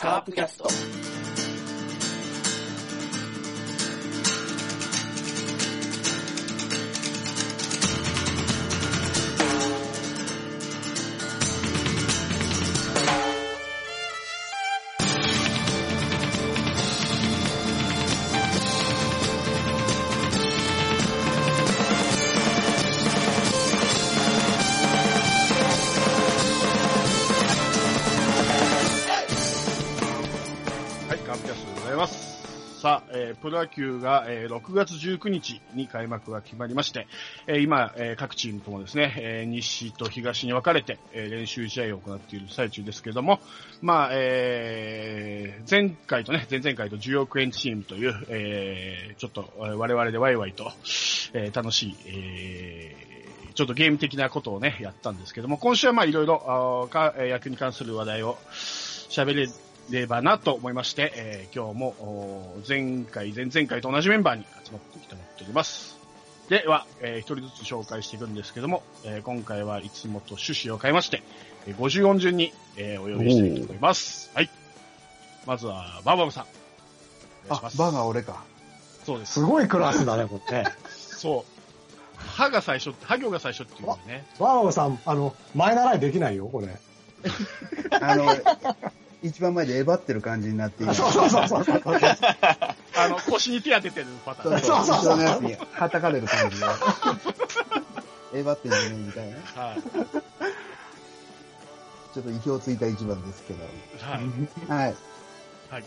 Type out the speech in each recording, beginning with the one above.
カープキャスト。プロ野球が、えー6月19日に開幕が決まりまして、えー今、えー各チームともですね、えー西と東に分かれて、えー練習試合を行っている最中ですけども、まあ、えー前回とね、前々回と10億円チームという、えーちょっと我々でワイワイと、えー楽しい、えーちょっとゲーム的なことをね、やったんですけども、今週はまあいろいろ、野球に関する話題を喋れればなと思いまして、えー今日も前回、前々回と同じメンバーに集まってきてもらっております。では、えー一人ずつ紹介していくんですけども、えー今回はいつもと趣旨を変えまして、えー50音順に、えーお呼びしていきたいと思います。はい。まずは、バーバブさん。あ。バーが俺か。そうです。すごいクラスだね、これね。そう。歯が最初歯行が最初っていうのね。ワンワンさん、あの、前習いできないよ、これ。あの、一番前でえばってる感じになっている。そうそうそうそう。あの、腰に手当ててるパターン。そうそう、そうのやつに叩かれる感じで。えばってんじゃねえみたいな。はい。ちょっと意表ついた一番ですけど。はい。はい。はい。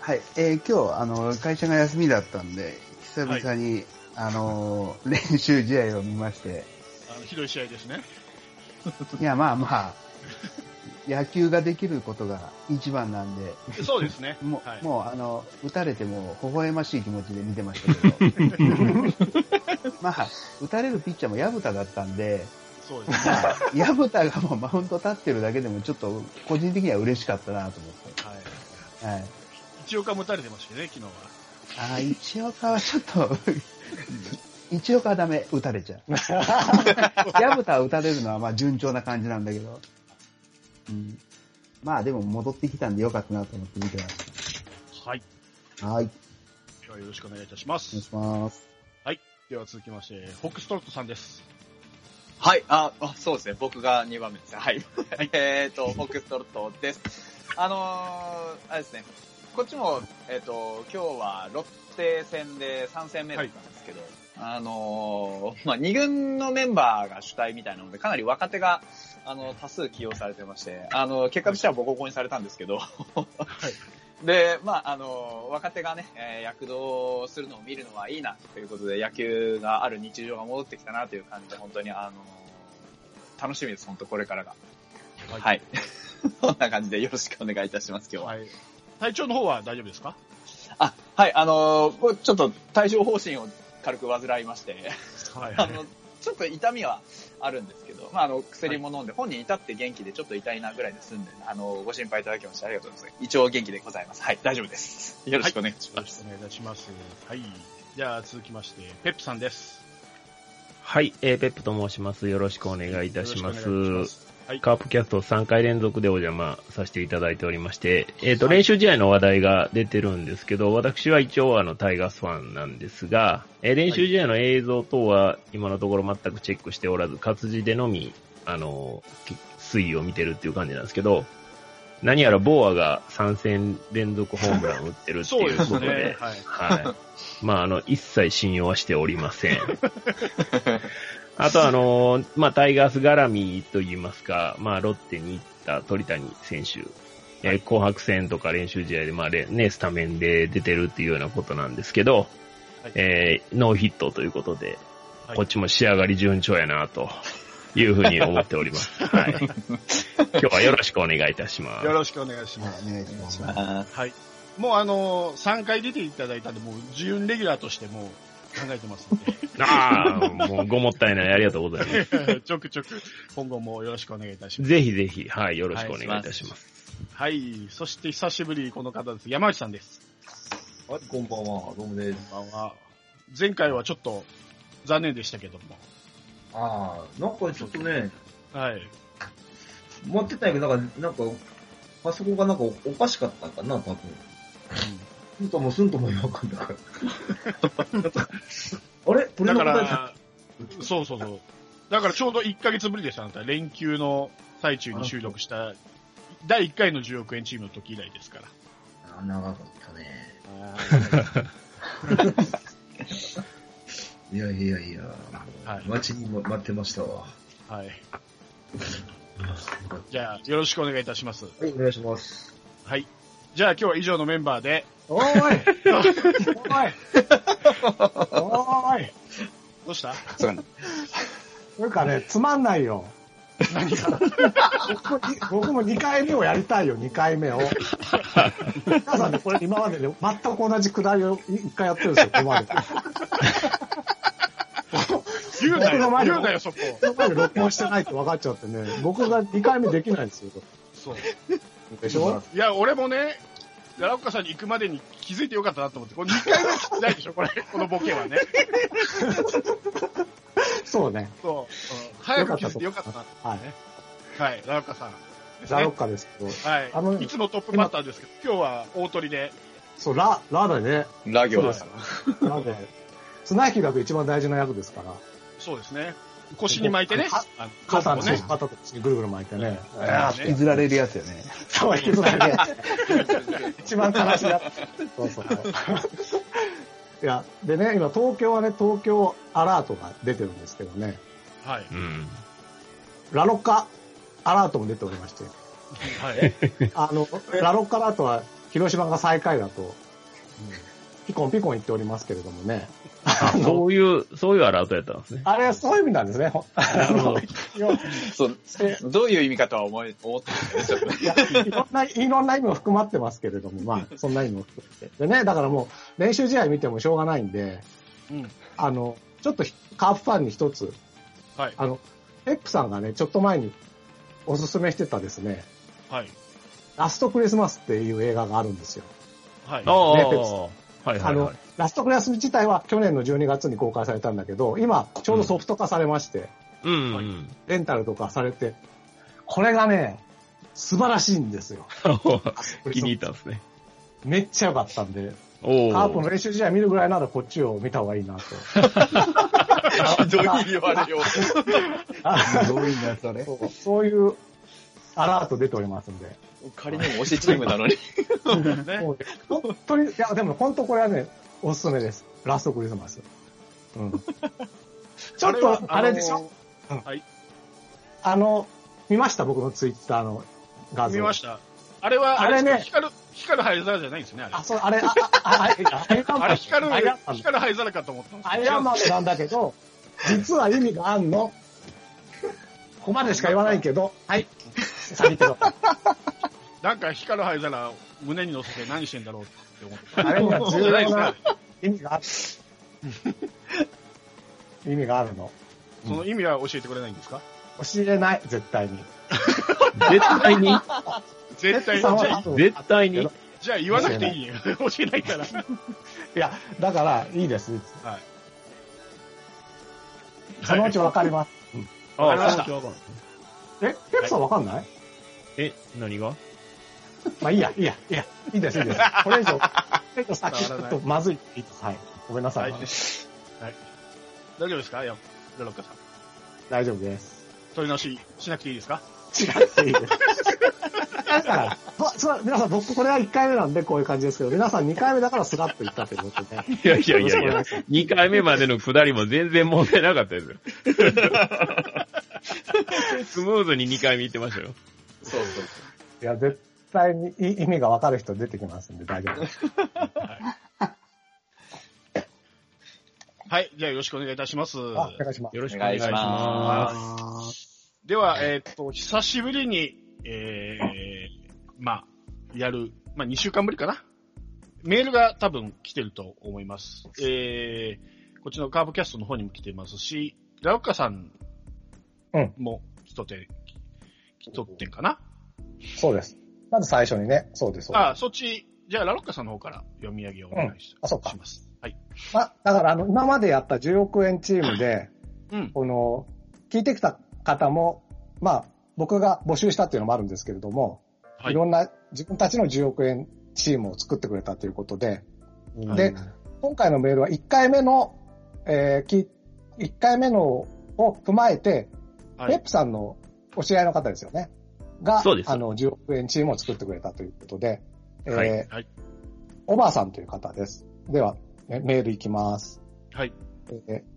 はい。えー今日、あの、会社が休みだったんで、久々に、あの、練習試合を見まして、あの、ひどい試合ですね。いや、まあまあ、野球ができることが一番なんで、そうですね。もう、はい。もうあの、打たれても微笑ましい気持ちで見てましたけど、まあ、打たれるピッチャーも矢蓋だったんで、そうですね。矢蓋がもうマウント立ってるだけでもちょっと個人的には嬉しかったなと思っはい。て。はい。一岡も打たれてましたね、昨日は。ああ、一岡はちょっと、一岡はダメ、打たれちゃう。矢蓋は打たれるのはまあ順調な感じなんだけど、うん、まあでも戻ってきたんでよかったなと思って見てましはい。た。はい。ではよろしくお願いいたしまお願いす。します。では続きまして、フォックストロットさんです。はい、あ、あそうですね。僕が2番目ですね。はい。えっと、フォックストロットです。あのー、あれですね。こっちも、えっ、と、今日はロッテ戦で3戦目だったんですけど、あのー、まあ、2軍のメンバーが主体みたいなので、かなり若手が、あの、多数起用されてまして、あの、結果としてはボコボコにされたんですけど、はい。で、まあ、あの、若手がね、えー躍動するのを見るのはいいなということで、野球がある日常が戻ってきたなという感じで、本当に、あの、楽しみです、本当これからが。はいはい。そんな感じでよろしくお願いいたします、今日は。はい。体調の方は大丈夫ですか？あ、はい、あのちょっと対処方針を軽く患いまして、はいあの、ちょっと痛みはあるんですけど、まあ、あの、薬も飲んで、本人至って元気でちょっと痛いなぐらいで済んで、あの、ご心配いただきましてありがとうございます。一応元気でございます。はい、大丈夫です。よろしくお願いします。よろしくお願いいたします。はい。じゃあ続きまして、ペップさんです。はい、えー、ペップと申します。よろしくお願いいたしますはい。カープキャスト3回連続でお邪魔させていただいておりまして、えっ、と、練習試合の話題が出てるんですけど、私は一応あの、タイガースファンなんですが、えー練習試合の映像等は今のところ全くチェックしておらず、活字でのみ、あの、き推移を見てるっていう感じなんですけど、何やらボーアが3戦連続ホームランを打ってるっていうことで、ですね。はい。はい。まあ、あの、一切信用はしておりません。あと、あの、まあ、タイガース絡みと言いますか、まあ、ロッテに行った鳥谷選手、えー紅白戦とか練習試合で、まあ、れね、スタメンで出てるっていうようなことなんですけど、はいえーノーヒットということで、はいこっちも仕上がり順調やな、というふうに思っております。はい。今日はよろしくお願いいたしますよ。ろしくお願いしはいます。、お願いします。あはい。もうあのー、3回出ていただいたんで、もう、準レギュラーとしてもう考えてますんで、ああ、もうごもったいない。ありがとうございます。ちょくちょく今後もよろしくお願いいたします。ぜひぜひ、はい、よろしくお願いいたします。はい。そして久しぶりこの方です。山内さんです。はい、こんばんは、どうもです。こんばんは。前回はちょっと残念でしたけども。ああ、なんかちょっとね、はい。持ってたんやけど、なんか、なんか、パソコンがなんかおかしかったんかな、多分。すんともすんとも言わんかんだから。あれ？鳥だから、そうそうそう。だからちょうど1ヶ月ぶりでした、あなた。連休の最中に収録した、第1回の10億円チームの時以来ですから。あ長かったね。いやいやいや、はい待ちにも待ってましたわ。はい。じゃあ、よろしくお願いいたします。はい、お願いします。はい。じゃあ今日は以上のメンバーで、おーいおーいおーいどうした？そうかというかね、つまんないよ。何が？僕も僕も2回目をやりたいよ、2回目を。皆さんね、これ今までね、全く同じくだりを1回やってるんですよ、ここまで。言うなよ、言うなよ、そこ。ここまで録音してないって分かっちゃってね、僕が2回目できないんですよ。そう。でしょ？いや、俺もね、奈良岡さんに行くまでに気づいてよかったなと思って、これ2回目聞きないでしょ、これ、このボケはね。そうね。そう。うん早く気づいてよかったな。はい。はい、奈良岡さんですザロッね。カですけど、はい。あのいつもトップバッターですけど、今日は大鳥で。そう、ラ、ラでね、ラ行です。ラで、綱引きだと一番大事な役ですから、そうですね。腰に巻いてね肩ね。肩とぐるぐる巻いてね。引きずられるやつよね。そう、引きずられるやつ。一番悲しいやつ。そうそう。いや、でね、今東京はね、東京アラートが出てるんですけどね、はい。うん。ラロッカアラートも出ておりまして、はい。あの、ラロッカアラートは広島が最下位だと、ピコンピコン言っておりますけれどもね、そういう、そういうアラートやったんですね。あれはそういう意味なんですね。あのいそう、どういう意味かとは思い、思ってるんでいろんな、いろんな意味も含まってますけれども、まあ、そんな意味も含めて。でね、だからもう、練習試合見てもしょうがないんで、うん。あの、ちょっとカープファンに一つ、はい。あの、ペップさんがね、ちょっと前におすすめしてたですね、はい。ラストクリスマスっていう映画があるんですよ。はい。ああ、ねペプはいあのはいはい。、ラストクリス自体は去年の12月に公開されたんだけど、今、ちょうどソフト化されまして、うんうん。レンタルとかされて、これがね、素晴らしいんですよ。気に入ったんですね。めっちゃ良かったんで、おカープのお。練習試合見るぐらいならこっちを見た方がいいなと。ひどい言われよう。すごいな、それ。そうそういうアラート出ておりますんで。仮にも推しチームなのに。本当に、いや、でも本当これはね、おすすめです。ラストクリスマス。うん。ちょっと、あれでしょ？あのはい。あの、見ました？僕のツイッターの画像。見ました。あれは、あれねあ光る、光る灰皿じゃないんですね、あれ。あ、そう、あれ、あ、あ、あ、あれ、光る光る灰皿かと思ったんですアイアンマンなんだけど、実は意味があんの。ここまでしか言わないけど、はい。先行ってください なんか光る灰皿を胸に乗せて何してんだろうって思って。あれには重要な。意味がある。意味があるの。その意味は教えてくれないんですか？教えない、絶対に。絶対に？絶対に？絶対に？じゃあ言わなくていいよ。教えないから。いや、だから、いいです。はい。そのうちわかります。あわかりましたえ、ペプさんわかんない？え、何が？まあいいや、いいや、いいや、いいです、いいです。これ以上、これ以上先行くとまずい。いいですはい。ごめんなさはいい。。大丈夫ですか？や、ロロッカさん。大丈夫です。取り直ししなくていいですか？違っていいです。だから、そそう皆さん、僕これは1回目なんでこういう感じですけど、皆さん2回目だからスラッと言ったということで。いやいやいやいや、2回目までの下りも全然問題なかったですよ。スムーズに2回目行ってましたよ。そうそういや、絶対にい意味がわかる人出てきますんで大丈夫です。はい。じゃあよろしくお願いいたします。あ、お願いします。よろしくお願いします。では、えーっと、久しぶりに、えー、まあ、やる、まあ、2週間ぶりかな。メールが多分来てると思います。えー、こっちのカーブキャストの方にも来てますし、ラロッカさんうんも来とって、来とってんかな。そうです。まず最初にね、そうです。そうですあ、そっち、じゃあラロッカさんの方から読み上げをお願いし,、あそうかします。はい。まあ、だからあの、今までやった10億円チームで、うん。この、聞いてきた方も、まあ、僕が募集したっていうのもあるんですけれども、はいいろんな自分たちの10億円チームを作ってくれたということで、うんで、今回のメールは1回目の、えーき、1回目のを踏まえて、はいペップさんのお知り合いの方ですよね。が、そうですあの、10億円チームを作ってくれたということで、えーはいはい。おばあさんという方です。では、えメールいきます。はい。えー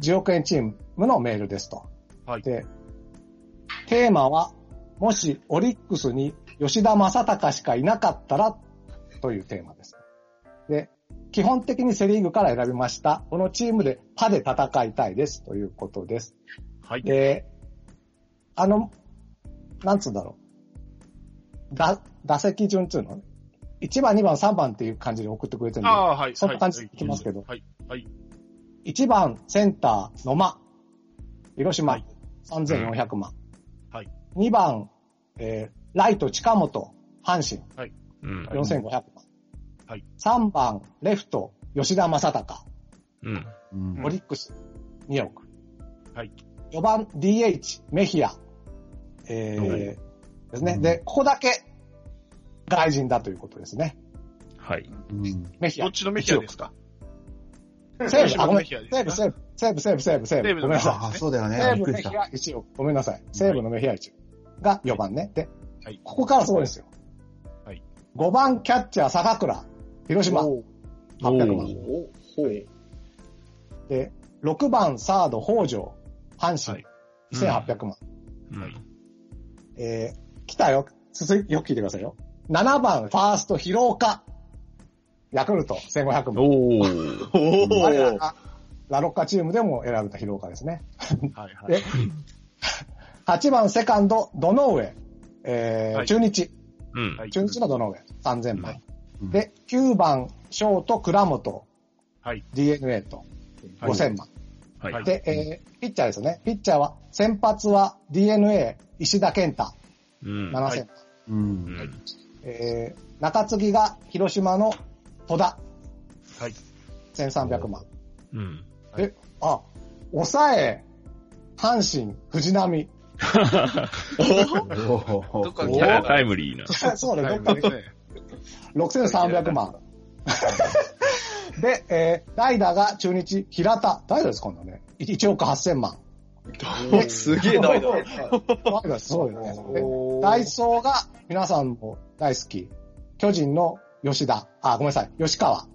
10億円チームのメールですと。はいで、テーマは、もしオリックスに吉田正尚しかいなかったらというテーマです。で、基本的にセリーグから選びました。このチームでパで戦いたいですということです。はい。で、あの、なんつうんだろう。だ、打席順っていうの ?1 番、2番、3番っていう感じで送ってくれてるんで、ああ、はい。そんな感じでいきますけどはい。はい。1番センター野間、広島、はい3400万。はい。2番、えーライト近本、阪神、うん。4500万。はい。3番レフト、吉田正尚、うん。うんオリックス、2億。はい。4番 DH、メヒア、えーはいですね。うんで、ここだけ外人だということですね。はい。うんメヒア。どっちのメヒアですか？西武、あ、ごめん。西メヒアですか？武、西武、西武、西武、西武、西武。西武のごめんなさい。あ、そうだよね。西武びっくりした。メヒア1億。ごめんなさい。西武のメヒア1億が4番ね。で、はいここからすごいですよ。はい。5番キャッチャー坂倉、広島、800万。で、6番サード北条、阪神、はい2800万。うん。えー、来たよ。続いて、よく聞いてくださいよ。7番ファースト広岡、ヤクルト、1500万。おー。我らがラロッカチームでも選ばれた広岡ですね。はい。はい。で、8番セカンド、ドノ上、えーはい中日、うん。はい中日のドノ上、3000万。うんで、9番ショート、倉本、はい。DNA と、はい5000万。はい。で、えーピッチャーですよね。ピッチャーは、先発は DNA、石田健太、うん。7000万。はいえー中継ぎが広島の戸田、はい。1300万。うん。え、あ、抑え、阪神、藤波。おどっかキャラタイムリーな。そうね、どっかでですね。6300万。で、えー代打が中日、平田。代打です、今度ね。1億8000万。すげえ代打。代打です、そうよね。でダイソーが皆さんも大好き。巨人の吉田。あ、ごめんなさい。吉川。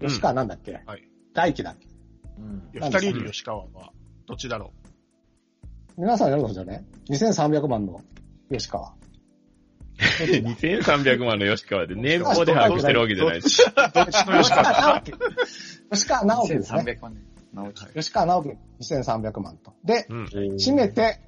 吉川なんだっけ、はい。大輝だっけ？うん人いる吉川は、どっちだろ皆さんやるんですよね。2300万の吉川。2300万の吉川で年俸で把握してるわけじゃないです。う。どっちの吉川直樹。吉川直樹ですね。1300万ね。直樹。吉川直樹2300万と。で、うん。締めて、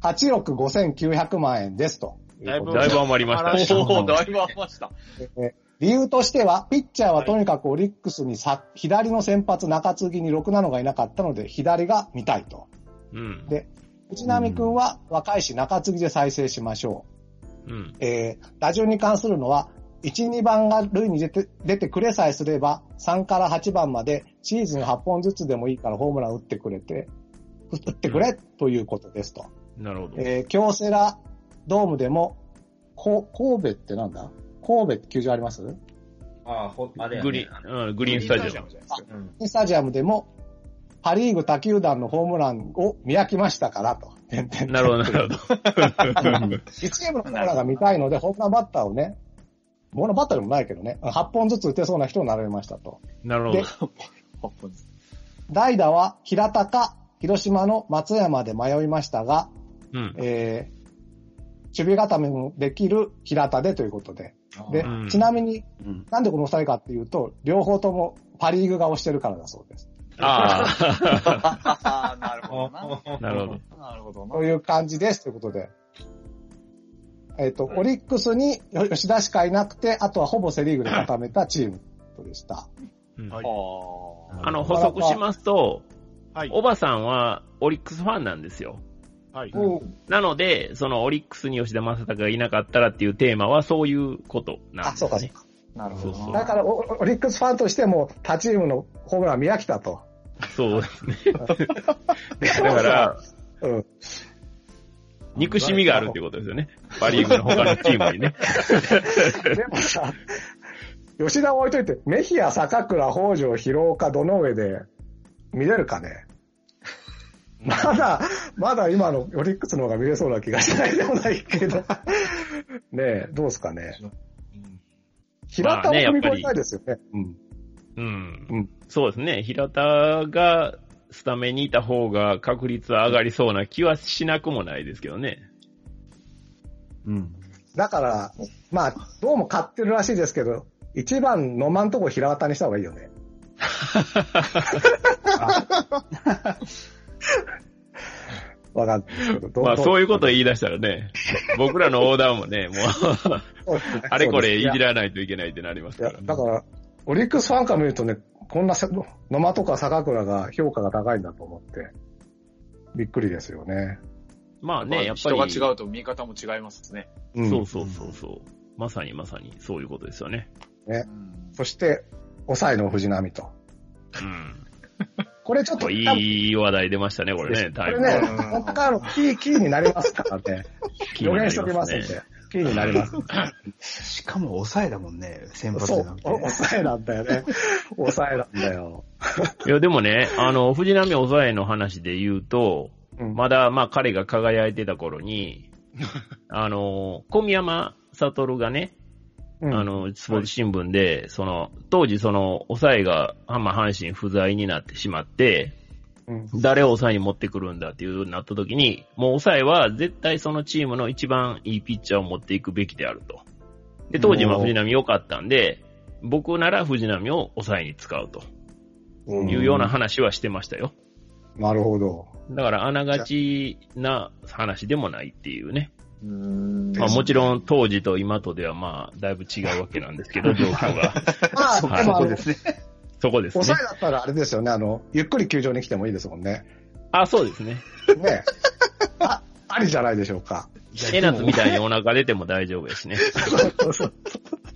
8億5900万円ですと。だいぶだいぶ余りましたね。おおだいぶ余りました。え理由としては、ピッチャーはとにかくオリックスにさ、左の先発中継ぎにろくなのがいなかったので、左が見たいと。うん。で、藤波くんは若いし中継ぎで再生しましょうん。う。えー、打順に関するのは、1、2番が塁に出て、出てくれさえすれば、3から8番までシーズン8本ずつでもいいからホームラン打ってくれて、打ってくれということですと。なるほど。えー、京セラドームでも、こ神戸ってなんだ？神戸って球場あります？ああ、ほ、あれやねグリーン、うん、グリーンスタジアム。うん。スタジアムでも、パリーグ他球団のホームランを見飽きましたからと。なるほど、なるほど。1チームのホームランが見たいので、ホームランバッターをね、ホームランバッターでもないけどね、8本ずつ打てそうな人を並べましたと。なるほでど。代打は平田か広島の松山で迷いましたが、うん。えー、守備固めもできる平田でということで。でうん、ちなみに、うんなんでこの二人かっていうと、両方ともパリーグが押してるからだそうです。あああ、なるほどな。あ、なるほど。なるほどなと。いう感じですということで。えっ、と、オリックスによ吉田しかいなくて、あとはほぼセリーグで固めたチームでした。うんはいああの、補足しますと、はい。おばさんはオリックスファンなんですよ。はい。なので、そのオリックスに吉田正尚がいなかったらっていうテーマはそういうことなんあ、ですそうか、ね。あ、なるほどそうそうな。だからオ、オリックスファンとしても、他チームのホームラン見飽きたと。そうですね。だから、うん。憎しみがあるってことですよね。パリーグの他のチームにね。でもさ、吉田を置いといて、メヒア、坂倉、北条、広岡、どの上で見れるかね？まだ、まだ今のオリックスの方が見れそうな気がしないでもないけど。ねえ、どうですかね？平田を踏み越えたいですよね。うん。うん。うんそうですね。平田がスタメンにいた方が確率は上がりそうな気はしなくもないですけどね。うん。だから、まあ、どうも買ってるらしいですけど、一番野間んとこ平田にした方がいいよね。わかんないまあどそういうことを言い出したらね、僕らのオーダーもね、もう、あれこれいじらないといけないってなりますから。だから、オリックスファンから見るとね、こんなせ野間とか坂倉が評価が高いんだと思って、びっくりですよね。まあね、やっぱ人り。が違うと見方も違いますね。うんそうそうそうそう。まさにまさにそういうことですよね。ね。そして、抑えの藤波と。うん。これちょっと、いい話題出ましたね、これね、こタイム。れね、ここからのキー、キーになりますからね。予言しておきますんねで。キーになります。しかも抑えだもんね、先発な抑えなんだよね。抑えなんだよ。いや、でもね、あの、藤波抑えの話で言うと、うんまだ、まあ、彼が輝いてた頃に、あの、小宮山悟がね、うんあの、スポーツ新聞で、その、当時その、抑えが、まあ、阪神不在になってしまって、うん誰を抑えに持ってくるんだっていう風になった時に、もう抑えは絶対そのチームの一番いいピッチャーを持っていくべきであると。で、当時まあおー藤波良かったんで、僕なら藤波を抑えに使うとうんいうような話はしてましたよ。なるほど。だから、あながちな話でもないっていうね。うんまあもちろん当時と今とではまあ、だいぶ違うわけなんですけど、状況が。まあ、そうですね。そこですね抑。えだったらあれですよね、あの、ゆっくり球場に来てもいいですもんね。あ、そうですね。ね あ、ありじゃないでしょうか。エナツみたいにお腹出ても大丈夫ですね。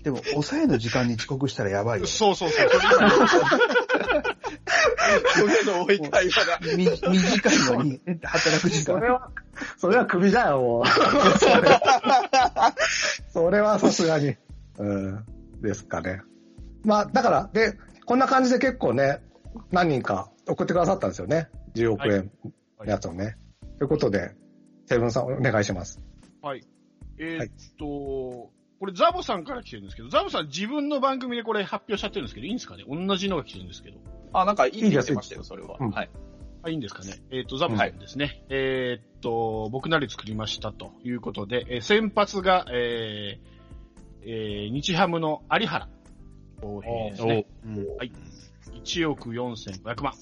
でも、抑えの時間に遅刻したらやばいよ。そうそうそう。それそれの追い会話が。み短いのに、働く時間。それは、それは首だよ、もう。それはそれはさすがに。うん。ですかね。まあ、だから、で、こんな感じで結構ね、何人か送ってくださったんですよね。10億円のやつをね。ということで、セブンさんお願いします。はい。えーっと、これザボさんから来てるんですけど、ザボさん自分の番組でこれ発表しちゃってるんですけど、いいんですかね？同じのが来てるんですけど。あ、なんかいいって言ってましたよ、それは。うんはい。あ、いいんですかね？えーっと、ザボさんですね。えーっと、僕なり作りましたということで、えー先発が、えーえー日ハムの有原公平ですね。うん1億4500万。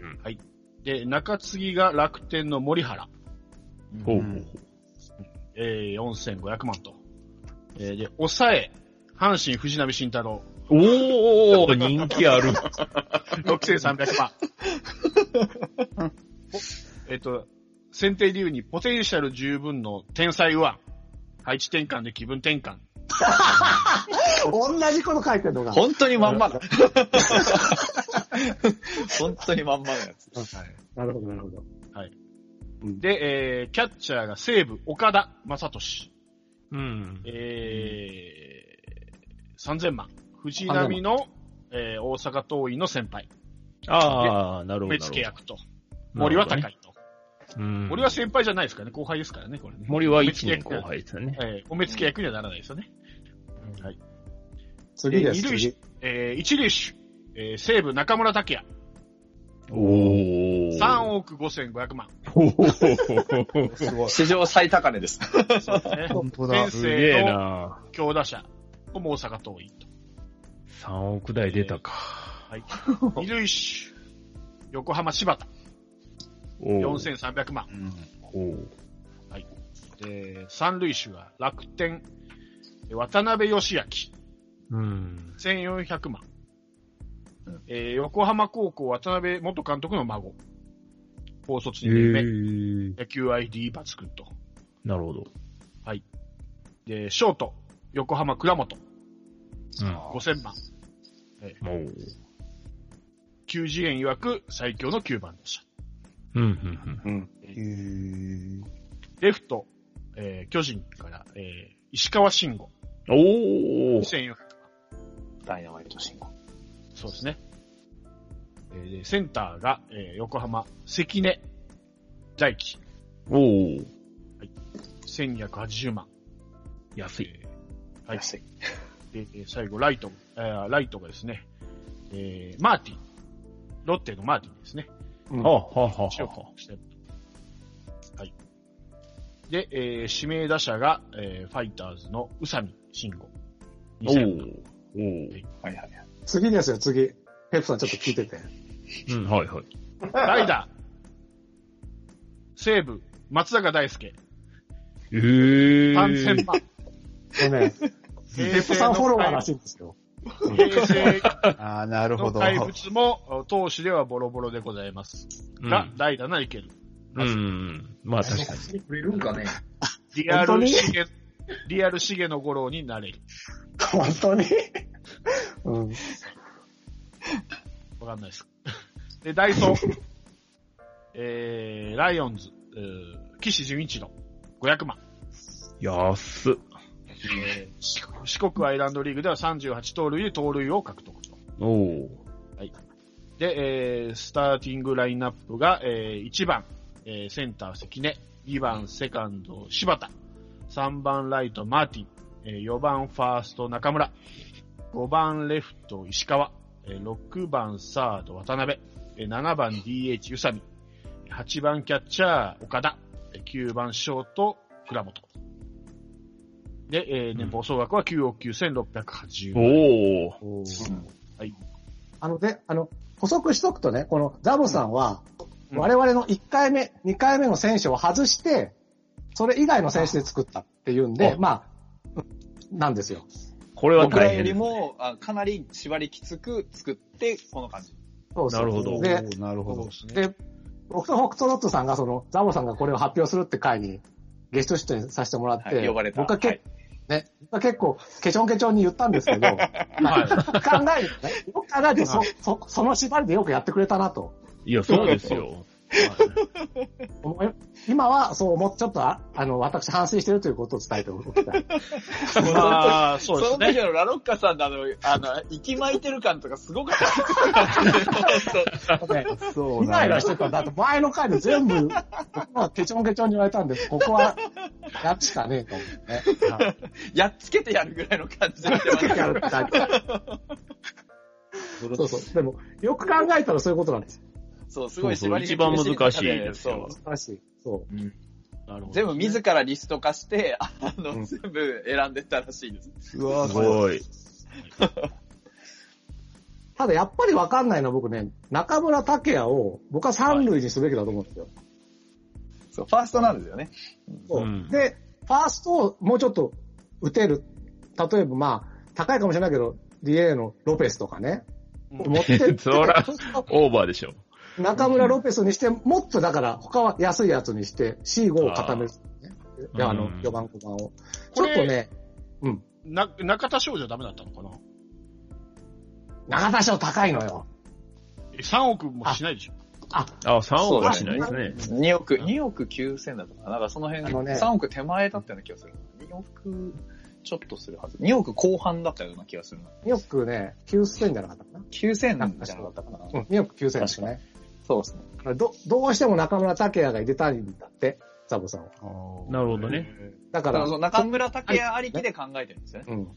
うんはい。で、中継ぎが楽天の森原。ほうほうえー、4500万と。えーで、抑え、阪神藤波慎太郎、おー、人気ある。6300万。おえっと、選定理由にポテンシャル十分の天才右腕。配置転換で気分転換。同じこと書いてるのが。本当にまんまだ。本当にまんまのやつ。なるほど、なるほど。で、えー、キャッチャーが西武岡田正俊。うん。えー、3000万。藤波の、えー、大阪桐蔭の先輩。ああ、なるほど。目付け役と。森は高いと。うん。森は先輩じゃないですからね、後輩ですからね、これね。森は1目付け年後輩ですよね。えー、お目付け役にはならないですよね。はい。次です、二塁手次。えー、一塁手。えー、西武中村拓也。おー。3億5500万。すごい。史上最高値です。そうですね。本当だ先。すげえ生のな強打者。も大阪桐蔭と。3億台出たか。はい。二塁手。横浜柴田。おー。4300万。おーで、三塁手が楽天。渡辺義明。うん。1400万。えー、横浜高校渡辺元監督の孫。高卒へ2年目。ー。野球 ID 抜群と。なるほど。で、ショート。横浜倉本。うん。5000万。おー。球次元曰く最強の9番でした。うん、うん、うん。レフト、えー巨人から、えー石川慎吾。おー。2400ダイナマイトシンゴ。そうですね。えーでセンターが、えー横浜、関根大輝。おー。1280万。安い。はい。安い。で、えー最後、ライト、えーライトがですね、えーマーティン。ロッテのマーティンですね。うんはあ、はあ、はあ、は白くしてはい。で、えー指名打者が、えーファイターズの宇佐美慎吾。お2000ー。おー。はいはいはい。次ですよ、次。ペップさんちょっと聞いてて。うん、はいはい。代打、西武、松坂大輔、えー。3000万。もうね、ペップさんフォロワーらしいんですよ。平 成ああ、なるほど。の怪物も、投手ではボロボロでございます。が、代打ならいける。うん。うん。まあ確かに。くれるんかね。リア本当に？ルシゲ、リアルシゲの五郎になれる。本当に？うん。わかんないです。で、ダイソー。えー、ライオンズ、えー、岸純一郎、500万。安っ。えー四四国アイランドリーグでは38盗塁で盗塁を獲得と。おー。で、えー、スターティングラインナップが、えー、1番、えー、センター関根、2番セカンド柴田、3番ライトマーティン、えー、4番ファースト中村、5番レフト石川、えー、6番サード渡辺、えー、7番 DH 宇佐美、8番キャッチャー岡田、えー9番ショート倉本。で、えー、年俸総額は9億9680万。おー。あの、で、あの、補足しとくとね、このザボさんは、うん我々の1回目、2回目の選手を外して、それ以外の選手で作ったっていうんで、あまあ、なんですよ。これは僕らよ大変です。りも、あかなり縛りきつく作って、この感じ。そうそうなるほどで、なるほどで。すね。で、僕とホクトロットさんがその、ザボさんがこれを発表するって回にゲスト出演させてもらって、はい呼ばれた僕はけ、はいね、結構、ケチョンケチョンに言ったんですけど、はい。考えるとね、よく考えてそ、そ、その縛りでよくやってくれたなと。いや、そうですよ。今はそう思っちょっとあ、あの、私反省してるということを伝えておきたい。まあ、そうですそのね。時のラロッカさんのあの、あの、息巻いてる感とかすごかった。ねそうイライラしてたんだって前の回で全部、僕はケチョンケチョンに言われたんで、ここは、やっちかねえと思ってね。やっつけてやるぐらいの感じでやってましたやるって書いてあるそうそう。でも、よく考えたらそういうことなんですよ。そう、すごいそう縛り一番難しいですよそう難しい。そう。なるほど。全部自らリスト化して、あの、うん全部選んでったらしいです。うわすごい。ただやっぱりわかんないのは僕ね、中村拓也を僕は三塁にすべきだと思うんですよ。そう、ファーストなんですよね。そううんで、ファーストをもうちょっと打てる。例えばまあ、高いかもしれないけど、DA のロペスとかね。うん持ってって、そらオーバーでしょ。中村ロペスにして、もっとだから他は安いやつにして、C5 を固める、ね。いや、あのうん、4番、5番を。ちょっとね、な、中田翔じゃダメだったのかな？長田賞高いのよ。え ?3 億もしないでしょあ、あ、3億はしないですね。2億、2億9千だったかな？なんかその辺、ね3億手前だったような気がする。2億ちょっとするはず。2億後半だったような気がするな。2億ね、9000じゃなかったかな。9000じゃなかったかな。うん、2億9000ですね。そうですね。ど、どうしても中村拓也が入れたいんだって、ザボさんは。なるほどね。だから、中村拓也ありきで考えてるんですよね。うん。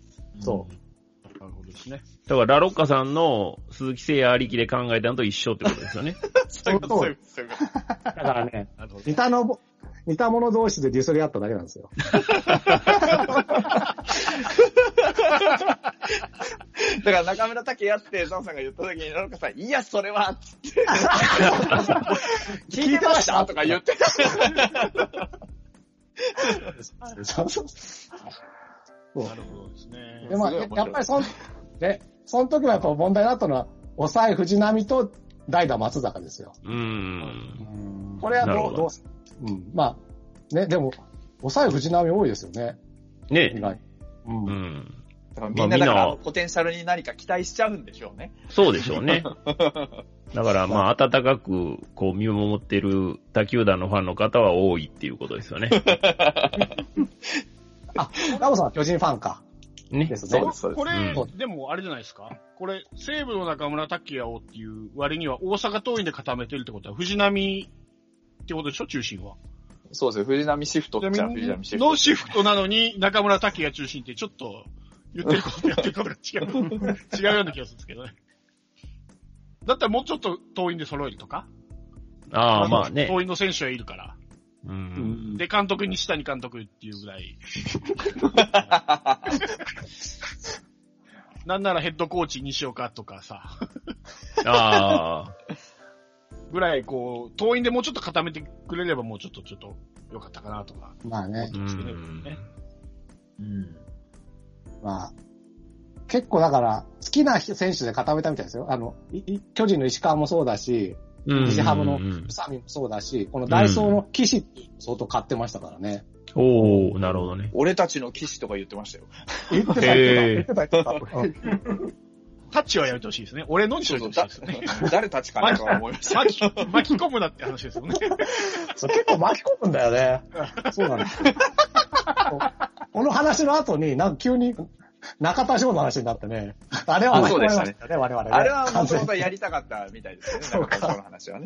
そう。なるほどですね。だから、ラロッカさんの鈴木誠也ありきで考えたのと一緒ってことですよね。そういうこと、そういうこと。だからね、なるほど。似たのぼ、似た者同士でディスり合っただけなんですよ。だから中村拓也って、ザンさんが言った時に、ラロッカさん、いや、それは、つって。聞いてました？とか言って。そうそう。なるほどですね。で、まあ、すごい面白いやっぱりそん、で、その時はやっぱ問題だったのは、抑え藤波と代打松坂ですよ。うーん。これはどう、どどうす、うん。まあ、ね、でも、抑え藤波多いですよね。意ね外。うん。うん。みんなだからポテンシャルに何か期待しちゃうんでしょうね。そうでしょうね。だから、まあ、温かく、こう、見守ってる他球団のファンの方は多いっていうことですよね。あ、ラボさんは巨人ファンか。ねで。すねそうで。す、そうです。これ、うでもあれじゃないですか？これ、西武の中村拓也をっていう割には大阪桐蔭で固めてるってことは藤波ってことでしょ？中心は。そうですよ。藤波シフトっちゃ藤波シフト。のシフトなのに中村拓也中心ってちょっと言ってることとやってることが違う。違うような気がするんですけどね。だったらもうちょっと党員で揃えるとか？ああ、まあね。党員の選手はいるから。うん。で、監督に下に監督っていうぐらい。なんならヘッドコーチ西岡とかさ、ああ。ぐらいこう、党員でもうちょっと固めてくれればもうちょっとちょっと良かったかなとか。まあね。うんうん。まあ、結構だから、好きな選手で固めたみたいですよ。あの、いい巨人の石川もそうだし、うん西ハムのうん宇佐美もそうだし、このダイソーの騎士相当買ってましたからね。おおなるほどね。俺たちの騎士とか言ってましたよ。言ってた、言ってた、言ってた。タッチはやめてほしいですね。俺のにしといてほしいですよね。誰たちかなとは思いました。巻き、巻き込むなって話ですよね。そう結構巻き込むんだよね。そうなんです。この話の後に、なんか急に中田翔の話になってね。あれは巻き込まれましたね、我々ね。あれはもともとやりたかったみたいですよね。中田翔の話はね。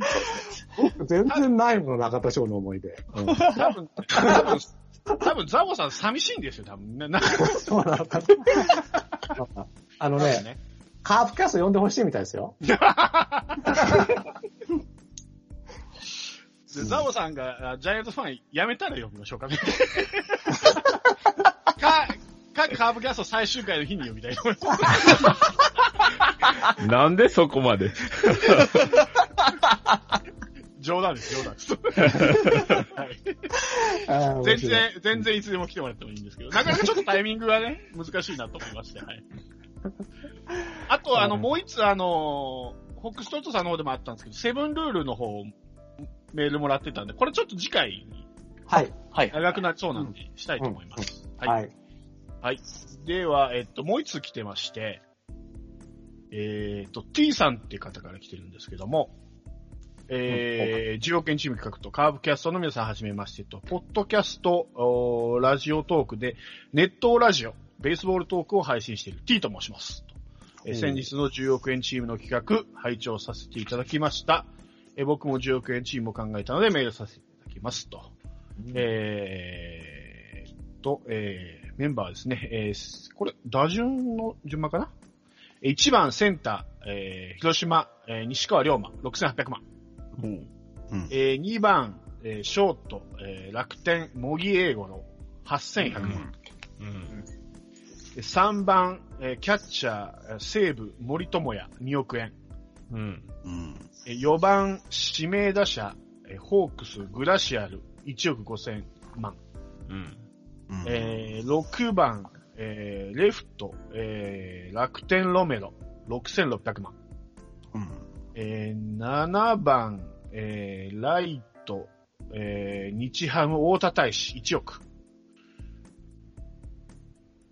僕全然ないもの、中田翔の思い出。うん多分、多分、多分ザボさん寂しいんですよ、多分。な、な、そうなのかな。あのね、カープキャスト呼んでほしいみたいですよ。でザボさんがあジャイアンツファンやめたら呼びましょうかね。か、か、カーブキャスト最終回の日に呼びたいと思います。なんでそこまで？冗談です、冗談 です。全。然、全然いつでも来てもらってもいいんですけど、なかなかちょっとタイミングがね、難しいなと思いまして、はい。あと、あの、うんもう一つ、あの、ホックストットさんの方でもあったんですけど、セブンルールの方、メールもらってたんで、これちょっと次回にはい。はい。長くなりそうなんで、したいと思います。はい。はい。はい。では、えっと、もう一つ来てまして、えっと、T さんっていう方から来てるんですけども、えー、10億円チーム企画とカーブキャストの皆さんはじめましてと、ポッドキャスト、ラジオトークで、ネットラジオ、ベースボールトークを配信している T と申します。えーうん先日の10億円チームの企画、拝聴させていただきました。えー僕も10億円チームを考えたのでメールさせていただきますと。えーっと、えー、メンバーですね。えー、これ、打順の順番かな ?1 番センター、えー、広島、えー、西川龍馬、6800万。うんえー、2番、えー、ショート、えー、楽天、茂木英五郎、8100万。うん。で3番、えー、キャッチャー、えー西武、森友哉、2億円。うん。うん。えー4番、指名打者、えーホークス、グラシアル、1億5000万。うん。うんえー、6番、えー、レフト、えー、楽天ロメロ、6600万。うん。えー、7番、えー、ライト、えー、日ハム大田大使、1億。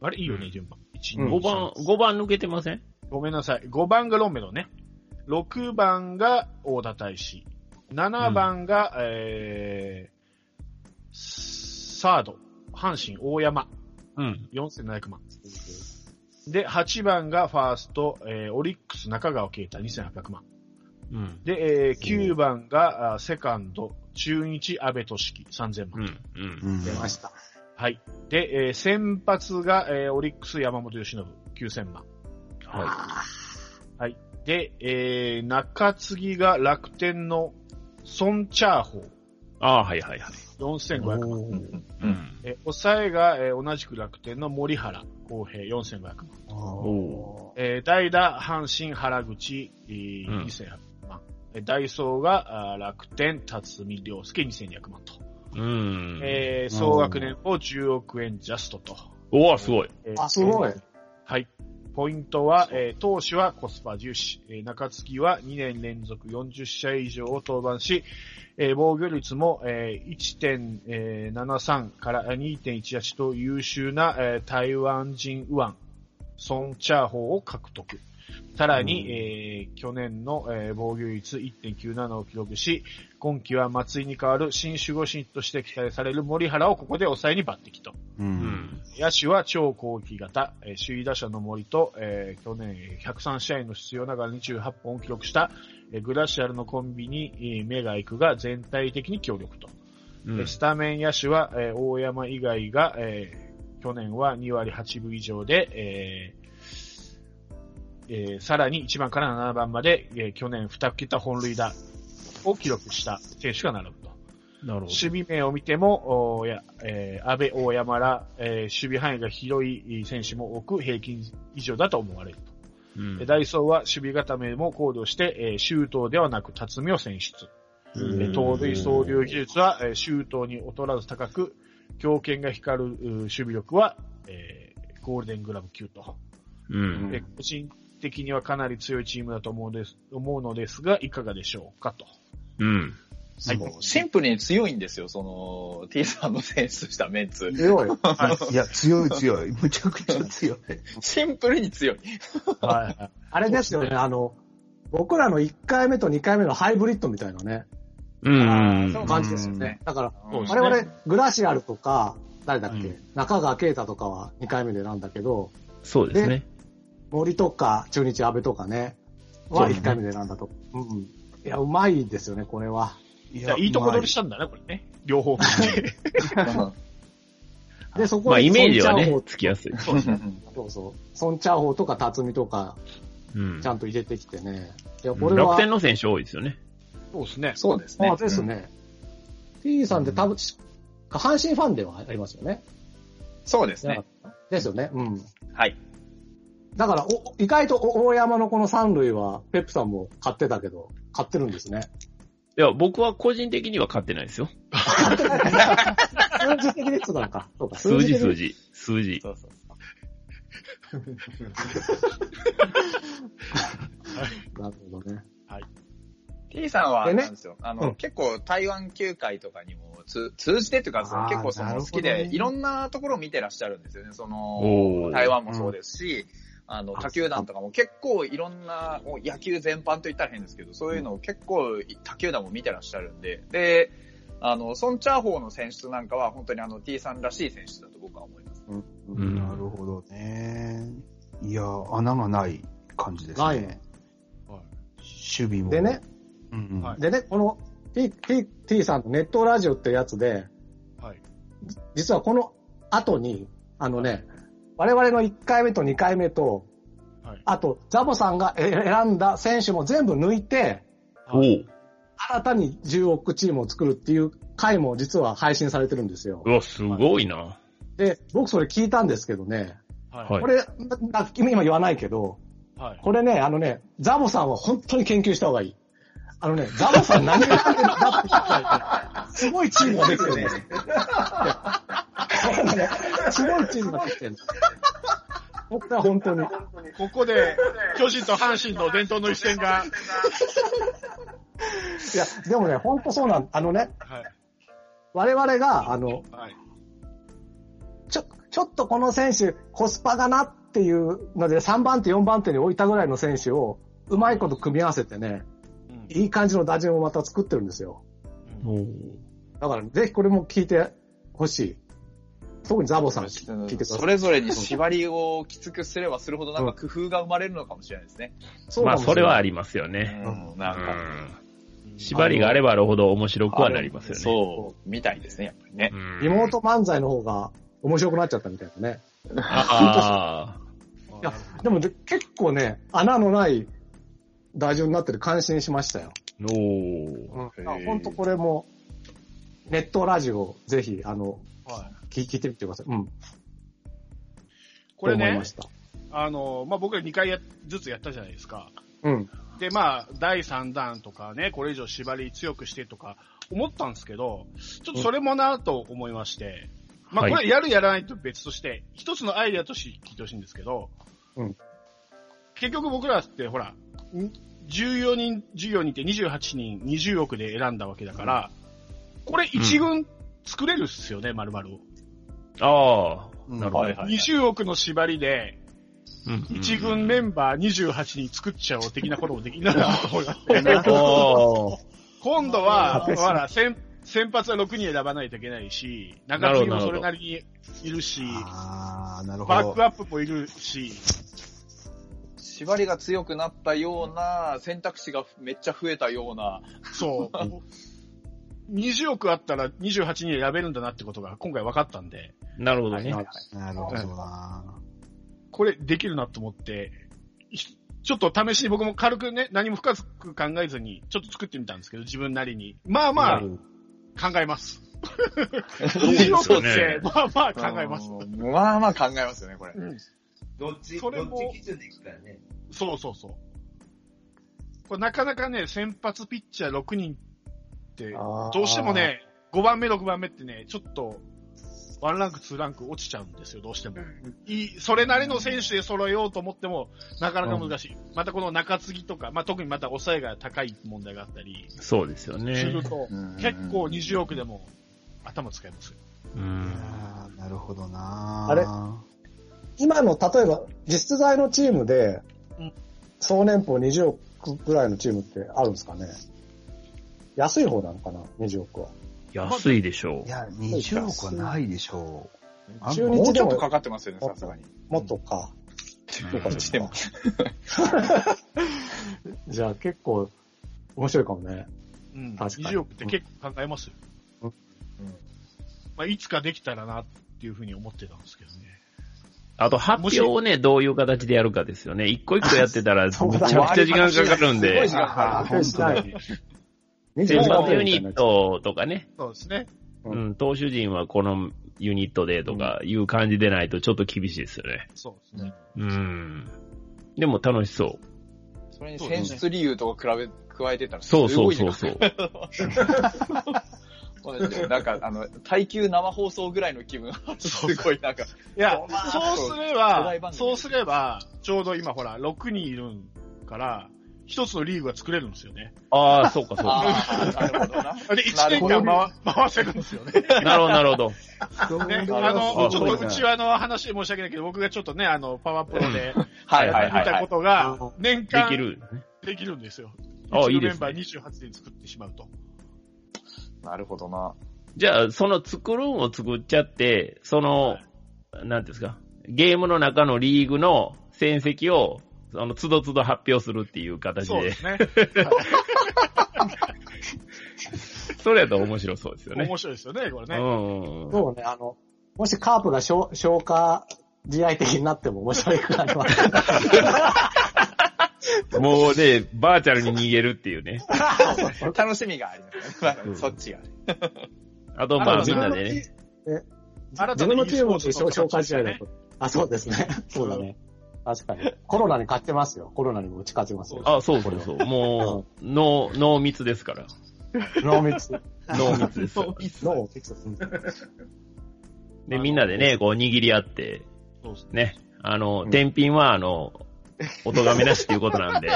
あれ？いいよね、順番。1、うん2 5番、5番抜けてません？ごめんなさい。5番がロメロね。6番が大田大使。7番が、えー、サード、阪神大山。うん。4700万。で、8番がファースト、えーオリックス中川圭太2800万。うん。で、えー9番があセカンド、中日安倍俊樹3000万。うん。うん。うん出ました。はい。で、えー先発が、えーオリックス山本由伸9000万。ははい。で、えー中継ぎが楽天のソン・チャーホーい。ああ、はいはいはい。4500万。うん。えー抑えが、えー同じく楽天の森原公平4500万。おえー代打、阪神原口、えーうん2100万。えーダイソーがあー楽天、辰巳良介2200万と。うん。えー総額年俸10億円ジャストと。おお、すごい。えーあ、すごい。はい。ポイントは、えー投手はコスパ重視。えー中継ぎは2年連続40試合以上を登板し、えー防御率も、えー1.73から2.18と優秀な、えー台湾人右腕。ソン・チャーホーを獲得。さらに、うんえー去年の、えー防御率1.97を記録し、今季は松井に代わる新守護神として期待される森原をここで抑えに抜擢と。う。うんん。野手は超攻撃型、えー首位打者の森と、えー去年103試合の出場ながら28本を記録した、えーグラシアルのコンビに、えー目が行くが全体的に強力と。うんでスタメン野手は、えー大山以外が、えー去年は2割8分以上で、えーえーさらに1番から7番まで、えー去年2桁本塁打を記録した選手が並ぶと。なるほど。守備名を見ても、おーやえー安倍、大山ら、えー守備範囲が広い選手も多く平均以上だと思われると。うんでダイソーは守備固めも考慮して、えー、周東ではなく辰巳を選出。盗塁走塁技術は、えー、周東に劣らず高く、強肩が光る守備力は、えーゴールデングラブ級と。うん。で個人的にはかなり強いチームだと思うです思うのですが、いかがでしょうかと。うん。はい、シンプルに強いんですよ、その、T さんの選出したメンツ。強い。いや、強い強い。むちゃくちゃ強い。シンプルに強い。はい。あれですよね、あの、僕らの1回目と2回目のハイブリッドみたいなね、うん。そう感じですよね。だから、ね我々、グラシアルとか、誰だっけ、うん中川圭太とかは2回目でなんだけど、そうですね。森とか中日安倍とかね、は1回目でなんだと。うんうん。いや、うまいですよね、これは。いじゃあいいとこ取りしたんだね、これね。両方。で、そこまあ、イメージはねソンチャーホ、ーつきやすい。そう。そうそう。ソンチャーホーとか辰巳とか、うんちゃんと入れてきてね。いや、これは、楽天の選手多いですよね。そうですね。そうですね。あですね。T さんって多分、阪神ファンではありますよね。そうですね。ですよね。うん。はい。だから、お意外とお大山のこの三塁は、ペップさんも買ってたけど、買ってるんですね。いや、僕は個人的には勝ってないですよ。数字的にそうなのか。そうか、数字、数。字、数字。そうそうなるほどね。T さんは、でねなんですよ。あの、うん結構台湾球界とかにもつ通じてっていうか、結構その好きで、ねいろんなところを見てらっしゃるんですよね。そおの、ー台湾もそうですし、あの、あ他球団とかも結構いろんな、もう野球全般と言ったら変ですけど、そういうのを結構他球団も見てらっしゃるんで、で、あの、ソンチャーホーの選出なんかは本当にあの T さんらしい選出だと僕は思います。んなるほどね。いや、穴がない感じですね。ないね守備も。でね、うんうん。はいでね、この T, T, T さんのネットラジオってやつで、はい。実はこの後に、あのね、我々の1回目と2回目と、はいあと、ザボさんがえ選んだ選手も全部抜いて、おう新たに10億チームを作るっていう回も実は配信されてるんですよう。わ、すごいな。で、僕それ聞いたんですけどね、はい。はいこれ、な今言わないけど、はい。これね、あのね、ザボさんは本当に研究した方がいい。あのね、ザボさん何が選んでるんだって聞いたらね、すごいチームができてるね。そうだねすごいチームができてる。僕は本当に。ここで、巨人と阪神の伝統の一戦が、いや、でもね、本当そうなん、あのね、はい。我々が、あの、はい。ちょ、ちょっとこの選手、コスパだなっていうので、3番手、4番手に置いたぐらいの選手を、うまいこと組み合わせてね、うんいい感じの打順をまた作ってるんですよ。おうだから、ぜひこれも聞いてほしい。特にザボさん聞いてください。それぞれに縛りをきつくすればするほどなんか工夫が生まれるのかもしれないですね。まあ、そうかもしれないそれはありますよね。うん、なんか。うん。縛りがあればあるほど面白くはなりますよね。そう、みたいですね、やっぱりね。うんリモート漫才の方が面白くなっちゃったみたいなね。あ いや、でもで結構ね、穴のない打順になってて感心しましたよ。あ。おーうん。本当これも、ネットラジオ、ぜひ、あの、はい。聞聞いてみてください。うん。これね。あの、まあ、僕ら2回やずつやったじゃないですか。うん。で、まあ、第3弾とかね、これ以上縛り強くしてとか思ったんですけど、ちょっとそれもなと思いまして、まあ、はいこれやるやらないと別として、一つのアイデアとして聞いてほしいんですけど、うん結局僕らってほら、ん14人、14人って28人20億で選んだわけだから、これ一軍作れるっすよね、丸々。ああ。うんなるほど。はいはい20億の縛りで、うん一軍メンバー28人作っちゃおう的なこともできないなと思いまして。おー今度は、うんほら、先先発は6人選ばないといけないし、中継ぎもそれなりにいるし、あー、なるほどバック。アップもいるし、縛りが強くなったような、選択肢がめっちゃ増えたような、そう。20億あったら28人選べるんだなってことが今回分かったんで、なるほどね。なるほどなこれできるなと思って、ひちょっと試しに僕も軽くね、何も深く考えずに、ちょっと作ってみたんですけど、自分なりに。まあまあ、考えます。20億そうって、ね まあまあ考えます。うんまあまあ考えますよね、これ。うんどっち、それもどっち基準でいくからね。そうそうそう。これなかなかね、先発ピッチャー6人って、あー。どうしてもね、5番目、6番目ってね、ちょっと、1ランク、2ランク落ちちゃうんですよ、どうしても。いい、それなりの選手で揃えようと思っても、なかなか難しい。またこの中継ぎとか、まあ特にまた抑えが高い問題があったりそうですよすねる。と、うん結構20億でも頭使いますよ。なるほどな。あれ？今の、例えば、実在のチームでうん、総年俸20億ぐらいのチームってあるんですかね？安い方なのかな ?20 億は。安いでしょいや、20億はないでしょう。中も日でもうちょっとかかってますよね、さすがに。もっとか。う。そうかしても。じゃあ結構面白いかもね。うん。確かに20億って結構考えますよ。うんまあいつかできたらなっていうふうに思ってたんですけどね。あと発表をね、どういう形でやるかですよね。一個一個やってたら、めちゃくちゃ時間かかるんですごい時、間かかあー本当に。先25発ユニットとかね、そうですね。ううんん、投手陣はこのユニットでとかいう感じでないとちょっと厳しいですよね。そうですね。うん。でも楽しそう。それに選出理由とか比べ、加えてたらすそうそごい時間うそうそう。そうなんか、あの、耐久生放送ぐらいの気分が、すごいなんか、いやまあ、そうすれ世ばそうすれば、ちょうど今ほら、6人いるから、一つのリーグが作れるんですよね。ああ、そうかそうか。ああ、なるほどな。で、1年間回回せるんですよね。なるほど、なるほど。ね、あの、あちょっとそうちはあの話申し訳ないけど、僕がちょっとね、あの、パワープロではいはい見。たことが、年で間きる。できるんですよ。あうちのいいですねメンバー28人作ってしまうと。なるほどな。じゃあ、その作るんを作っちゃって、その、なんていうんですか、ゲームの中のリーグの戦績を、あの、つどつど発表するっていう形でそうで、すね。それやと面白そうですよね。面白いですよね、これね。うん。そうね、あの、もしカープが消消化試合的になっても面白いくらいは。もうね、バーチャルに逃げるっていうね。楽しみがありますね。まあそっちが。あと、まあ、みんなでね。自分のチームの e 消化試合だと。あ、そうですね。そうだね。確かに。コロナに勝ってますよ。コロナにも打ち勝ちますよ。あ、そうそうそう。もう、濃、濃密ですから。濃密。濃密ですよ。濃密。うんで、みんなでね、こう、握り合って、そうですね。あの、天品は、あの、お咎めなしっていうことなんで、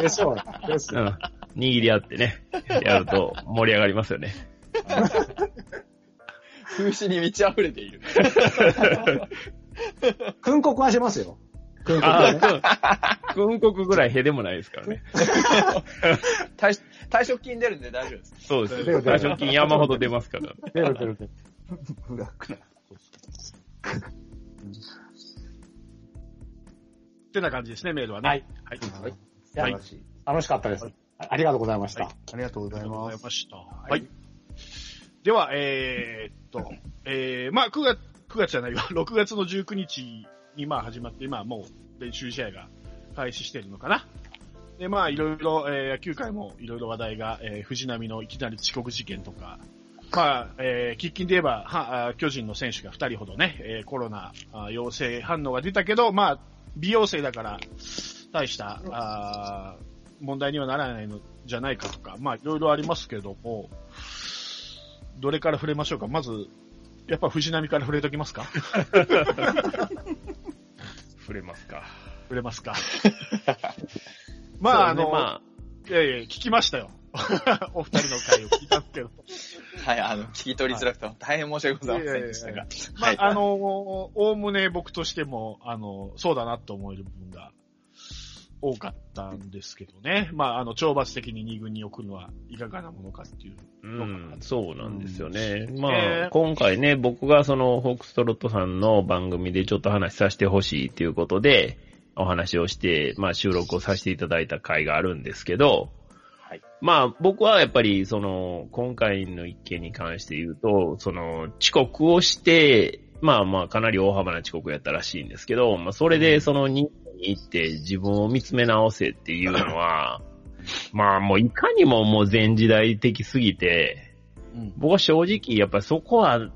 でしょう。ですうん。握り合ってね、やると盛り上がりますよね。風刺に満ち溢れている。訓告はしますよ。訓告ね。あ、訓告ぐらいへでもないですからね。退退職金出るんで大丈夫です。そうです。出る出る退職金山ほど出ますから。出る出る出る。ブラックな。ってな感じですね、メールはね。はい。はい。はい。素晴らしい。楽しかったです。ありがとうございました。はいありがとうございありがとうごます。ざいました。はい。では、えー、っと、えー、まあ、9月、9月じゃないわ、6月の19日にまあ始まって、今もう練習試合が開始してるのかな。で、まあ、いろいろ、えー、野球界もいろいろ話題が、えー、藤波のいきなり遅刻事件とか、まあ、えー、喫緊で言えば、は巨人の選手が2人ほどね、えー、コロナ陽性反応が出たけど、まあ、美容生だから、大した、あ問題にはならないのじゃないかとか、まあ、いろいろありますけども、どれから触れましょうか。まず、やっぱ藤波から触れときますか？触れますか。触れますか？まあ、あの、まいやいや、聞きましたよ。お二人の回を聞いたんですけど。はい、あの、聞き取りづらくて大変申し訳ございませんでしたが。はい。まあ、あの、おおむね僕としても、あの、そうだなと思える部分が多かったんですけどね。まあ、あの、懲罰的に2軍に送るのはいかがなものかっていううのがん、そうなんですよね。まあ、えー今回ね、僕がその、フォックストロットさんの番組でちょっと話させてほしいっていうことで、お話をして、まあ収録をさせていただいた回があるんですけど、はい。まあ僕はやっぱりその、今回の一件に関して言うと、その、遅刻をして、まあまあかなり大幅な遅刻やったらしいんですけど、まあそれでその日本に行って自分を見つめ直せっていうのは、まあもういかにももう前時代的すぎて、うん。僕は正直、やっぱりそこは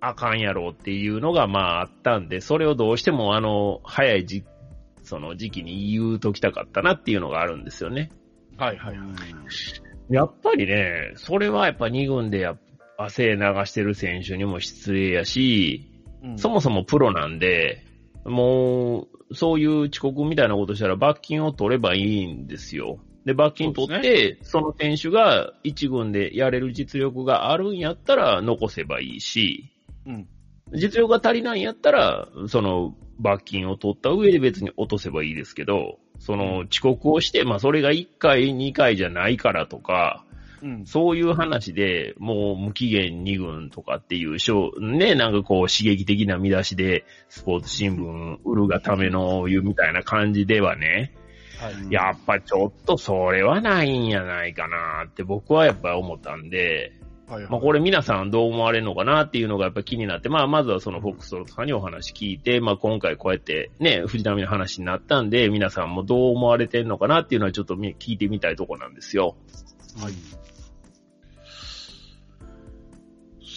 あかんやろうっていうのがまああったんで、それをどうしてもあの、早い時、その時期に言うときたかったなっていうのがあるんですよね。はいはいはい。やっぱりね、それはやっぱ2軍でやっぱ汗流してる選手にも失礼やし、うんそもそもプロなんで、もう、そういう遅刻みたいなことしたら罰金を取ればいいんですよ。で、罰金取って、その選手が一軍でやれる実力があるんやったら残せばいいし、うん。実力が足りないんやったら、その罰金を取った上で別に落とせばいいですけど、その遅刻をして、まあそれが1回、2回じゃないからとか、うん。そういう話で、もう無期限2軍とかっていう、しょうね、なんかこう刺激的な見出しで、スポーツ新聞売るがためのいうみたいな感じではね、はい。やっぱちょっとそれはないんやないかなって僕はやっぱ思ったんで、はいはいまあこれ皆さんどう思われるのかなっていうのがやっぱ気になって、まあまずはそのフォックストロットさんにお話聞いて、まあ今回こうやってね、藤波の話になったんで、皆さんもどう思われてるのかなっていうのはちょっとみ聞いてみたいとこなんですよ。はい。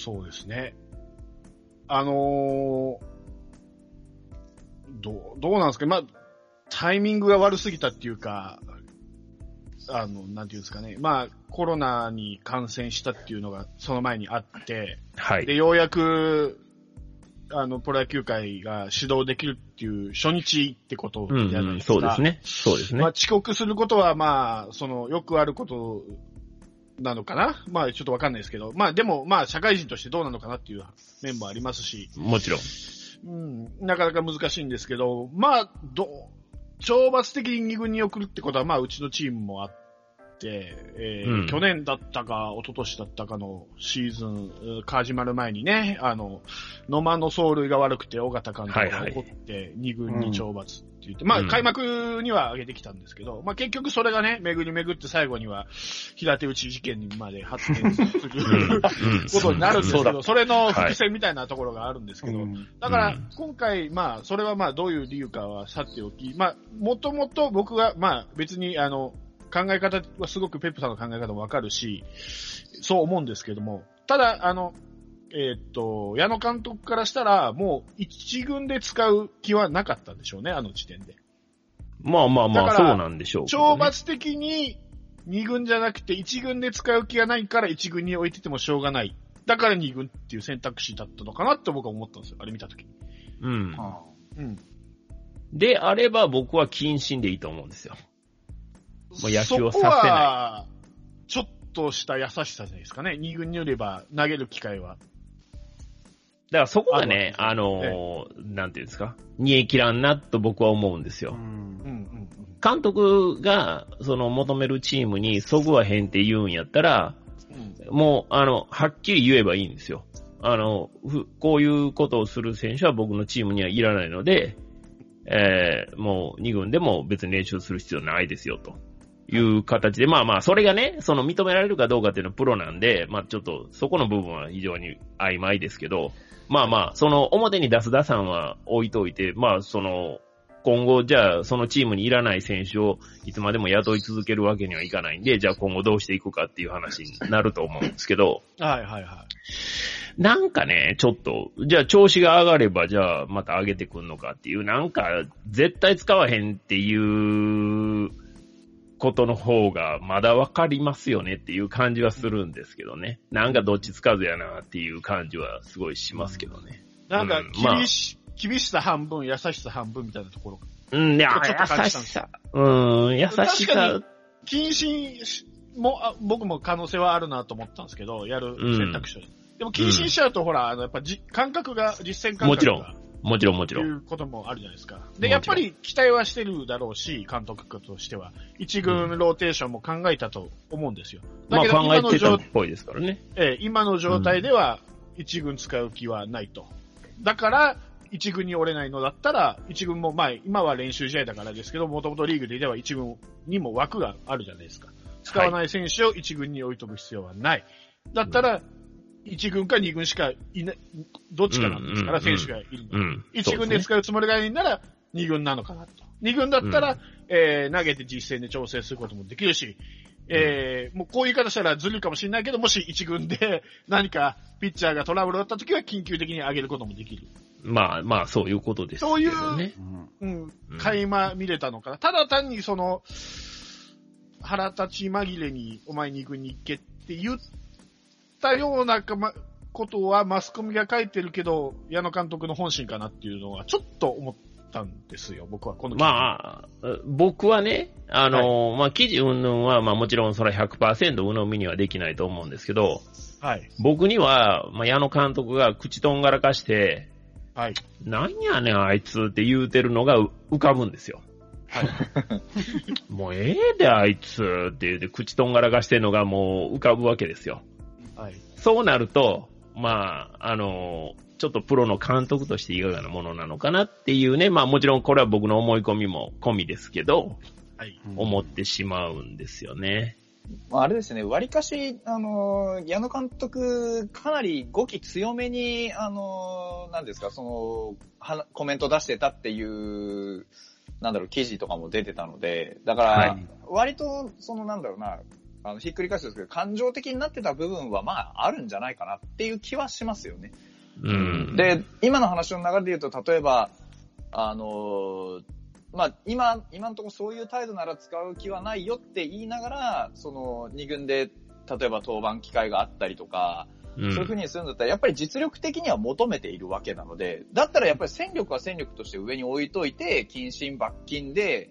そうですね。あのーどう、どうなんですか？まあ、タイミングが悪すぎたっていうか、あの、なんていうんですかね。まあ、コロナに感染したっていうのがその前にあって、はい。で、ようやく、あの、プロ野球界が指導できるっていう初日ってことうん、じゃなうん、いですか。そうですね。そうですねまあ、。遅刻することは、まあ、その、よくあることなのかな？まあ、ちょっとわかんないですけど、まあ、でも、まあ、社会人としてどうなのかなっていう面もありますし、もちろん。うん、なかなか難しいんですけど、まあ、ど、懲罰的に2軍に送るってことは、まあ、うちのチームもあって、えーうん。去年だったか、一昨年だったかのシーズン、うん始まる前にね、あの、野間の走塁が悪くて、尾形監督が怒って、2軍に懲罰って言って、まあ、うん。開幕には上げてきたんですけど、まあ、結局それがね、巡り巡って最後には、平手打ち事件にまで発展するうん。うん。ことになるんですけど、それの伏線みたいなところがあるんですけど、うんだからうん、今回、まあ、それはまあ、どういう理由かはさておき、まあ、もともと僕が、まあ、別に、あの、考え方はすごくペップさんの考え方もわかるし、そう思うんですけども、ただ、あの、えーっと、矢野監督からしたら、もう一軍で使う気はなかったんでしょうね、あの時点で。まあまあまあ、そうなんでしょうね、懲罰的に二軍じゃなくて一軍で使う気がないから一軍に置いててもしょうがない。だから二軍っていう選択肢だったのかなって僕は思ったんですよ、あれ見たときに。うん。うん。であれば僕は謹慎でいいと思うんですよ。もう野球をさせないそこは、ちょっとした優しさじゃないですかね。二軍によれば投げる機会は。だからそこがね、ああるわけのーなんていうんですか、煮え切らんなと僕は思うんですよ。うんうん監督が、その求めるチームにそぐわへんって言うんやったら、うん。もう、あの、はっきり言えばいいんですよ。あの、ふこういうことをする選手は僕のチームにはいらないので、えー、もう2軍でも別に練習する必要ないですよ、という形で、まあまあ、それがね、その認められるかどうかっていうのはプロなんで、まあちょっとそこの部分は非常に曖昧ですけど、まあまあ、その表に出す打算は置いといて、まあその、今後、じゃあ、そのチームにいらない選手をいつまでも雇い続けるわけにはいかないんで、じゃあ今後どうしていくかっていう話になると思うんですけど、はいはいはいなんかね、ちょっと、じゃあ調子が上がれば、じゃあまた上げてくんのかっていう、なんか、絶対使わへんっていうことの方がまだわかりますよねっていう感じはするんですけどね。なんかどっちつかずやなっていう感じはすごいしますけどね。い。なんかうんまあ厳し、厳しさ半分、優しさ半分みたいなところ。うん、いや、ちょっと感優しさ。うん、優し確かさに。謹慎もあ僕も可能性はあるなと思ったんですけど、やる選択肢としてでも、謹慎しちゃうと、ほら、あの、やっぱじ、感覚が、実践感覚が。もちろんもちろんもちろ。いん。うこともあるじゃないですか。で、やっぱり期待はしてるだろうし、監督としては。一軍ローテーションも考えたと思うんですよ。まあだけど考えてたっ今の状ぽいですからね。ええ今の状態では一軍使う気はないと。だから、一軍に折れないのだったら、一軍も、まあ、今は練習試合だからですけど、もともとリーグで言えば一軍にも枠があるじゃないですか。使わない選手を一軍に置いとく必要はない。だったら、一軍か二軍しかいない、どっちかなんですから、選手がいるのうん。一軍で使うつもりがないなら、二軍なのかなと。二軍だったら、えー投げて実戦で調整することもできるし、えーもうこういう言い方したらずるいかもしれないけど、もし一軍で何かピッチャーがトラブルだった時は緊急的に上げることもできる。まあまあ、そういうことですね。そういううんうん、垣間見れたのかな。ただ単にその、腹立ち紛れにお前二軍に行けって言ったようなかまことはマスコミが書いてるけど、矢野監督の本心かなっていうのはちょっと思ったんですよ、僕はこのまあ、僕はね、あの、まあ、記事云々は、まあもちろんそれは100%鵜呑みにはできないと思うんですけど、はい。僕には、まあ、矢野監督が口とんがらかして、はい。なんやねんあいつって言うてるのがう浮かぶんですよ。はい。もうええであいつって言うて口とんがらかしてるのがもう浮かぶわけですよ。はい。そうなると、まあ、あの、ちょっとプロの監督としていかがなものなのかなっていうね、まあもちろんこれは僕の思い込みも込みですけど、はい。思ってしまうんですよね。まああれですね、割かし、あの、矢野監督、かなり語気強めに、あの、なんですか、その、はコメント出してたっていう、なんだろう、記事とかも出てたので、だから、はい割と、その、なんだろうな、あの、ひっくり返すんですけど、感情的になってた部分は、まあ、あるんじゃないかなっていう気はしますよね。うん。で、今の話の流れで言うと、例えば、あのーまあ、今、今のところそういう態度なら使う気はないよって言いながら、その、二軍で、例えば登板機会があったりとか、うんそういう風にするんだったら、やっぱり実力的には求めているわけなので、だったらやっぱり戦力は戦力として上に置いといて、謹慎罰金で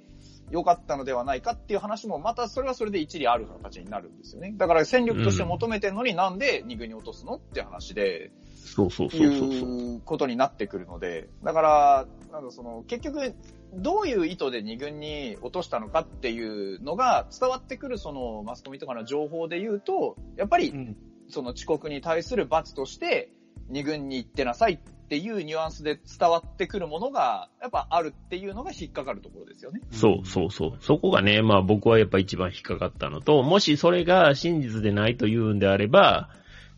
良かったのではないかっていう話も、またそれはそれで一理ある形になるんですよね。だから戦力として求めてるのになんで二軍に落とすのって話で、そうそうそう。いうことになってくるので、だから、なんだその、結局、どういう意図で二軍に落としたのかっていうのが伝わってくるそのマスコミとかの情報で言うと、やっぱりうん。その遅刻に対する罰として二軍に行ってなさいっていうニュアンスで伝わってくるものが、やっぱあるっていうのが引っかかるところですよね。そうそうそう。そこがね、まあ僕はやっぱ一番引っかかったのと、もしそれが真実でないというんであれば、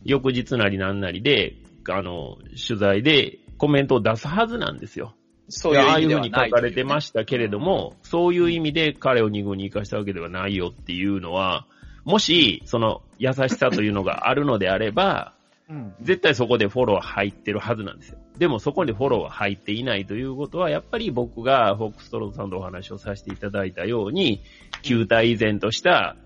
翌日なりなんなりで、あの、取材でコメントを出すはずなんですよ。そういうああ意味ではいうふうに書かれてましたけれども、そういう意味で彼を二軍に行かしたわけではないよっていうのは、もし、その優しさというのがあるのであれば、うん。絶対そこでフォロー入ってるはずなんですよ。でもそこにフォローは入っていないということは、やっぱり僕がフォックストロートさんとお話をさせていただいたように、球体依然とした、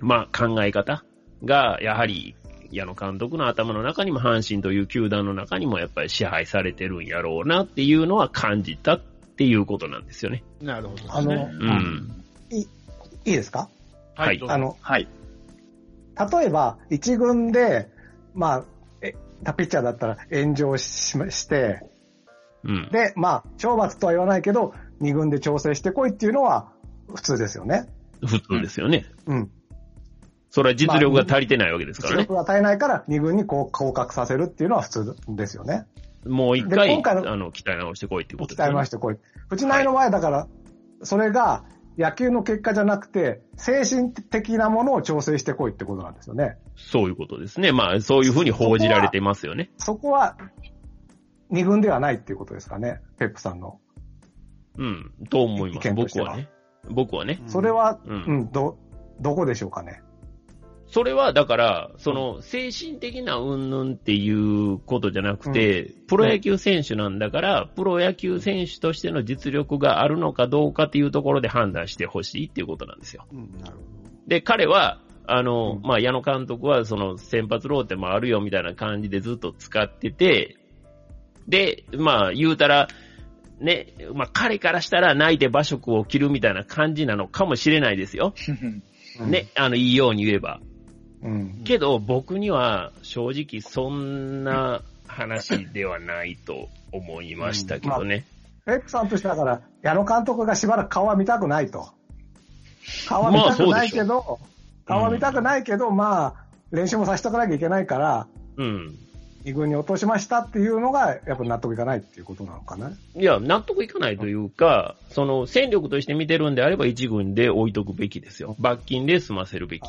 まあ考え方が、やはり、矢野監督の頭の中にも阪神という球団の中にもやっぱり支配されてるんやろうなっていうのは感じたっていうことなんですよね。なるほどですね。あの、うん。いいいですか？はいあの、はい。例えば、一軍で、まあ、え、他ピッチャーだったら炎上しまして、うん。で、まあ、懲罰とは言わないけど、二軍で調整してこいっていうのは普通ですよね。普通ですよね。うん。それは実力が足りてないわけですからね。実力が足りないから二軍にこう降格させるっていうのは普通ですよね。もう一回、で今回のあの、鍛え直してこいっていうことですよね鍛えまし。てこい。藤内の前だから、それが野球の結果じゃなくて、精神的なものを調整してこいってことなんですよね。そういうことですね。まあ、そういうふうに報じられてますよね。そこは、二軍ではないっていうことですかね、ペップさんの。うん、と思います。僕はね。僕はね。それは、ううんん、ど、どこでしょうかね。それは、だから、その、精神的な云々っていうことじゃなくて、プロ野球選手なんだから、プロ野球選手としての実力があるのかどうかっていうところで判断してほしいっていうことなんですよ。うんなるほで、彼は、あの、まあ、矢野監督は、その、先発ローテもあるよみたいな感じでずっと使ってて、で、まあ、言うたら、ね、まあ、彼からしたら泣いて馬食を切るみたいな感じなのかもしれないですよ。ね、あの、いいように言えば。うん。けど、僕には正直そんな話ではないと思いましたけどね。ペップさんとしてだから、矢野監督がしばらく顔は見たくないと。顔は見たくないけど、顔は見たくないけど、まあ、練習もさせておかなきゃいけないから、うん。二軍に落としましたっていうのが、やっぱ納得いかないっていうことなのかな。いや、納得いかないというか、その、戦力として見てるんであれば一軍で置いとくべきですよ。罰金で済ませるべき。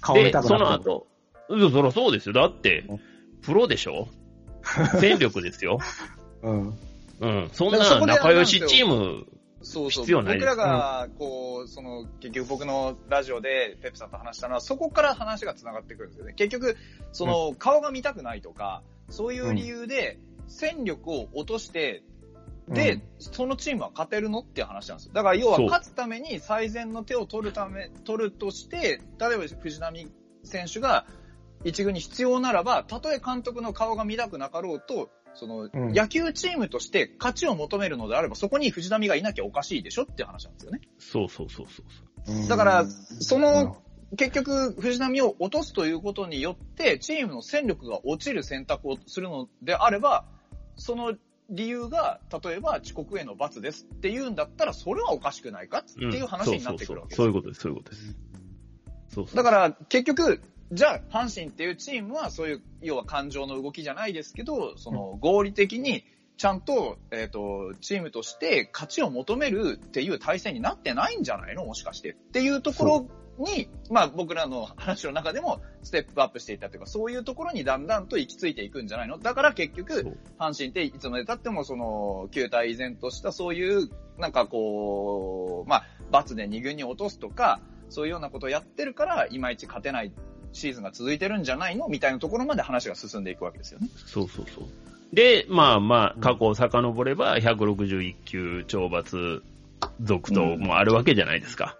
顔見で、そたくなくの後、うんそりゃそうですよ。だって、プロでしょ？戦力ですよ。うん。うん。そんな仲良しチーム、そうそう。必要ないです僕らが、こう、その、結局僕のラジオでペップさんと話したのは、そこから話が繋がってくるんですよね。結局、その、顔が見たくないとか、そういう理由で、戦力を落として、で、うんそのチームは勝てるのっていう話なんですよ。だから要は勝つために最善の手を取るため、取るとして、例えば藤波選手が一軍に必要ならば、たとえ監督の顔が見たくなかろうと、その、うん野球チームとして勝ちを求めるのであれば、そこに藤波がいなきゃおかしいでしょっていう話なんですよね。そうそうそうそうそう。だから、そうんの、結局、藤波を落とすということによって、チームの戦力が落ちる選択をするのであれば、その理由が、例えば遅刻への罰ですっていうんだったら、それはおかしくないかっていう話になってくるわけですそうそうそうそういうことです、そういうことです。そうそう。だから、結局、じゃあ、阪神っていうチームは、そういう、要は感情の動きじゃないですけど、その、合理的に、ちゃんと、えっ、と、チームとして勝ちを求めるっていう体制になってないんじゃないの？もしかして。っていうところに、まあ僕らの話の中でもステップアップしていったというか、そういうところにだんだんと行き着いていくんじゃないの？だから結局、阪神っていつまで経ってもその、球体依然としたそういう、なんかこう、まあ、罰で2軍に落とすとか、そういうようなことをやってるから、いまいち勝てないシーズンが続いてるんじゃないの？みたいなところまで話が進んでいくわけですよね。そうそうそう。で、まあまあ、過去を遡れば、161球懲罰続投もあるわけじゃないですか。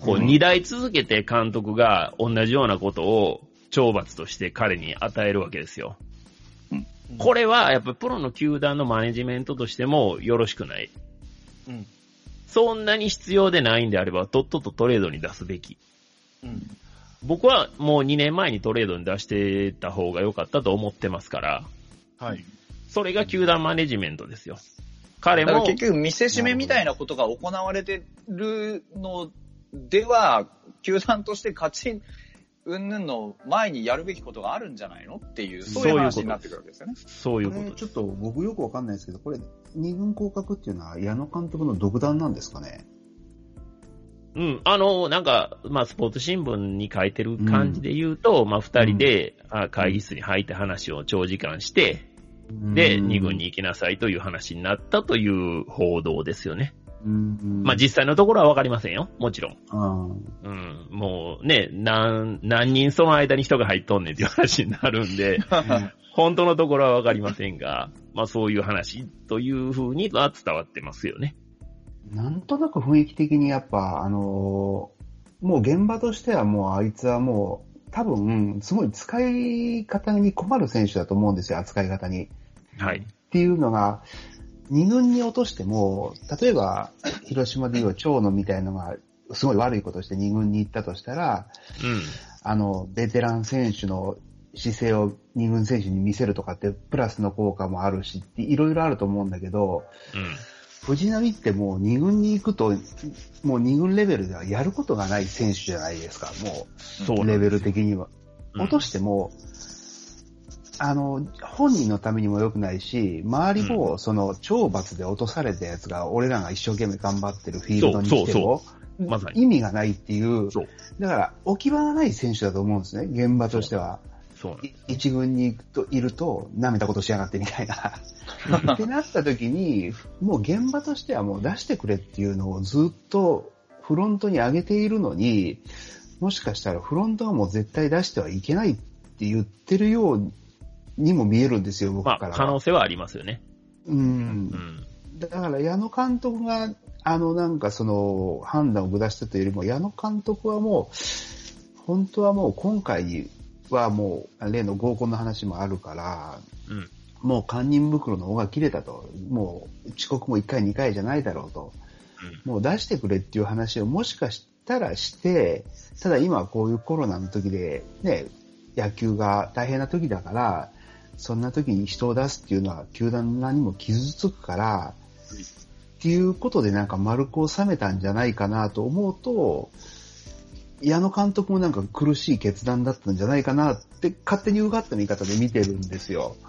こう、うん二代続けて監督が同じようなことを懲罰として彼に与えるわけですよ。これは、やっぱりプロの球団のマネジメントとしてもよろしくない。うんそんなに必要でないんであれば、とっととトレードに出すべき。うん僕はもう2年前にトレードに出してた方が良かったと思ってますから、はい。それが球団マネジメントですよ。彼も、結局見せしめみたいなことが行われてるのでは、球団として勝ち、うんぬんの前にやるべきことがあるんじゃないのっていう、そういう話になってくるわけですよね。そういうこと。これちょっと僕よくわかんないですけど、これ、二軍降格っていうのは矢野監督の独断なんですかね？うん、あの、なんか、まあ、スポーツ新聞に書いてる感じで言うと、まあ、二人で、あ会議室に入って話を長時間して、で、二軍に。行きなさいという話になったという報道ですよね。うんまあ、実際のところはわかりませんよ。もちろん。あうん、もうね、何、何人その間に人が入っとんねんっていう話になるんで、本当のところはわかりませんが、まあそういう話というふうには伝わってますよね。なんとなく雰囲気的にやっぱ、あのーもう現場としてはもうあいつはもう、多分、すごい使い方に困る選手だと思うんですよ、扱い方に。はい。っていうのが、二軍に落としても、例えば、広島でいう長野みたいのが、すごい悪いことして二軍に行ったとしたら、うん。あの、ベテラン選手の姿勢を二軍選手に見せるとかって、プラスの効果もあるし、いろいろあると思うんだけど、うん。藤波ってもう二軍に行くと、もう二軍レベルではやることがない選手じゃないですか、もう、そうレベル的には。うん落としても、あの、本人のためにも良くないし、周りも、その、懲罰で落とされたやつが、俺らが一生懸命頑張ってるフィールドに来ても、まさに。意味がないっていう、そう。だから、置き場がない選手だと思うんですね、現場としては。そう一軍に行くといると、舐めたことしやがってみたいな。ってなった時に、もう現場としてはもう出してくれっていうのをずっとフロントに上げているのに、もしかしたらフロントはもう絶対出してはいけないって言ってるようにも見えるんですよ、僕まあ、からは。可能性はありますよね。うんう。ん。だから矢野監督が、あのなんかその判断を下したというよりも、矢野監督はもう、本当はもう今回はもう例の合コンの話もあるから、うん。もう堪忍袋の尾が切れたと。もう遅刻も1回2回じゃないだろうと。もう出してくれっていう話をもしかしたらして、ただ今こういうコロナの時で、ね、野球が大変な時だから、そんな時に人を出すっていうのは球団何も傷つくから、っていうことでなんか丸く収めたんじゃないかなと思うと、矢野監督もなんか苦しい決断だったんじゃないかなって勝手にうがった見方で見てるんですよ。